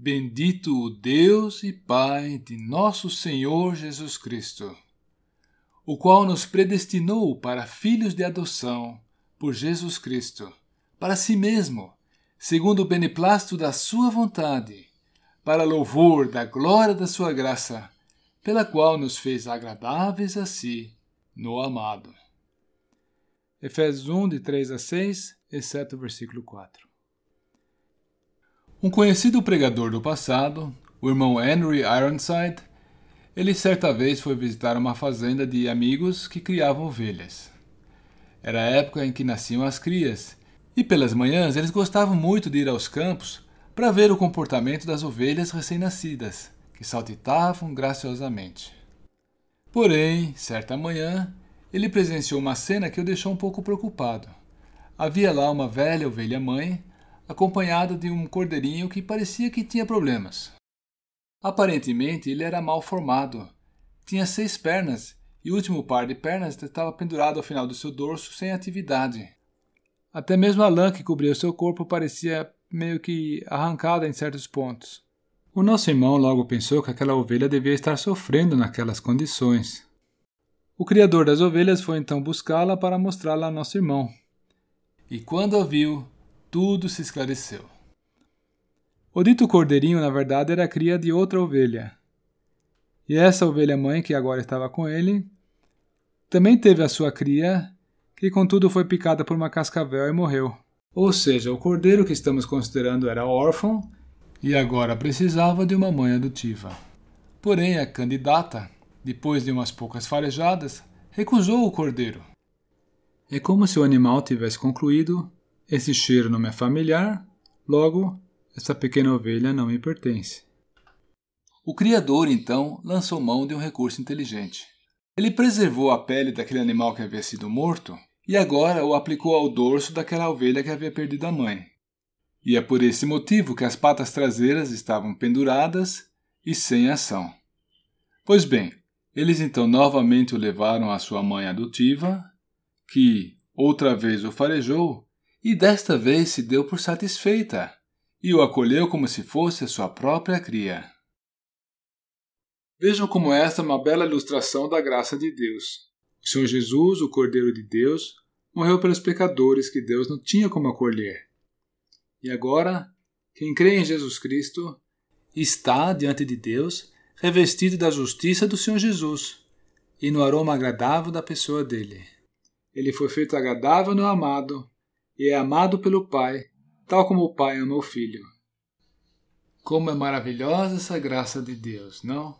Bendito o Deus e Pai de nosso Senhor Jesus Cristo, o qual nos predestinou para filhos de adoção por Jesus Cristo, para si mesmo, segundo o beneplácito da Sua vontade, para louvor da glória da Sua graça, pela qual nos fez agradáveis a si no amado. Efésios 1, de 3 a 6, exceto o versículo 4. Um conhecido pregador do passado, o irmão Henry Ironside, ele certa vez foi visitar uma fazenda de amigos que criavam ovelhas. Era a época em que nasciam as crias, e pelas manhãs eles gostavam muito de ir aos campos para ver o comportamento das ovelhas recém-nascidas, que saltitavam graciosamente. Porém, certa manhã, ele presenciou uma cena que o deixou um pouco preocupado. Havia lá uma velha ovelha mãe acompanhada de um cordeirinho que parecia que tinha problemas. Aparentemente ele era mal formado. Tinha seis pernas e o último par de pernas estava pendurado ao final do seu dorso sem atividade. Até mesmo a lã que cobria seu corpo parecia meio que arrancada em certos pontos. O nosso irmão logo pensou que aquela ovelha devia estar sofrendo naquelas condições. O criador das ovelhas foi então buscá-la para mostrá-la ao nosso irmão. E quando a viu, tudo se esclareceu. O dito cordeirinho, na verdade, era cria de outra ovelha. E essa ovelha mãe, que agora estava com ele, também teve a sua cria, que contudo foi picada por uma cascavel e morreu. Ou seja, o cordeiro que estamos considerando era órfão e agora precisava de uma mãe adotiva. Porém, a candidata, depois de umas poucas farejadas, recusou o cordeiro. É como se o animal tivesse concluído esse cheiro não me é familiar, logo, essa pequena ovelha não me pertence. O criador, então, lançou mão de um recurso inteligente. Ele preservou a pele daquele animal que havia sido morto e agora o aplicou ao dorso daquela ovelha que havia perdido a mãe. E é por esse motivo que as patas traseiras estavam penduradas e sem ação. Pois bem, eles então novamente o levaram à sua mãe adotiva, que, outra vez o farejou e desta vez se deu por satisfeita e o acolheu como se fosse a sua própria cria. Vejam como esta é uma bela ilustração da graça de Deus. O Senhor Jesus, o Cordeiro de Deus, morreu pelos pecadores que Deus não tinha como acolher. E agora, quem crê em Jesus Cristo está diante de Deus revestido da justiça do Senhor Jesus e no aroma agradável da pessoa dele. Ele foi feito agradável no amado e é amado pelo Pai, tal como o Pai ama o Filho. Como é maravilhosa essa graça de Deus, não?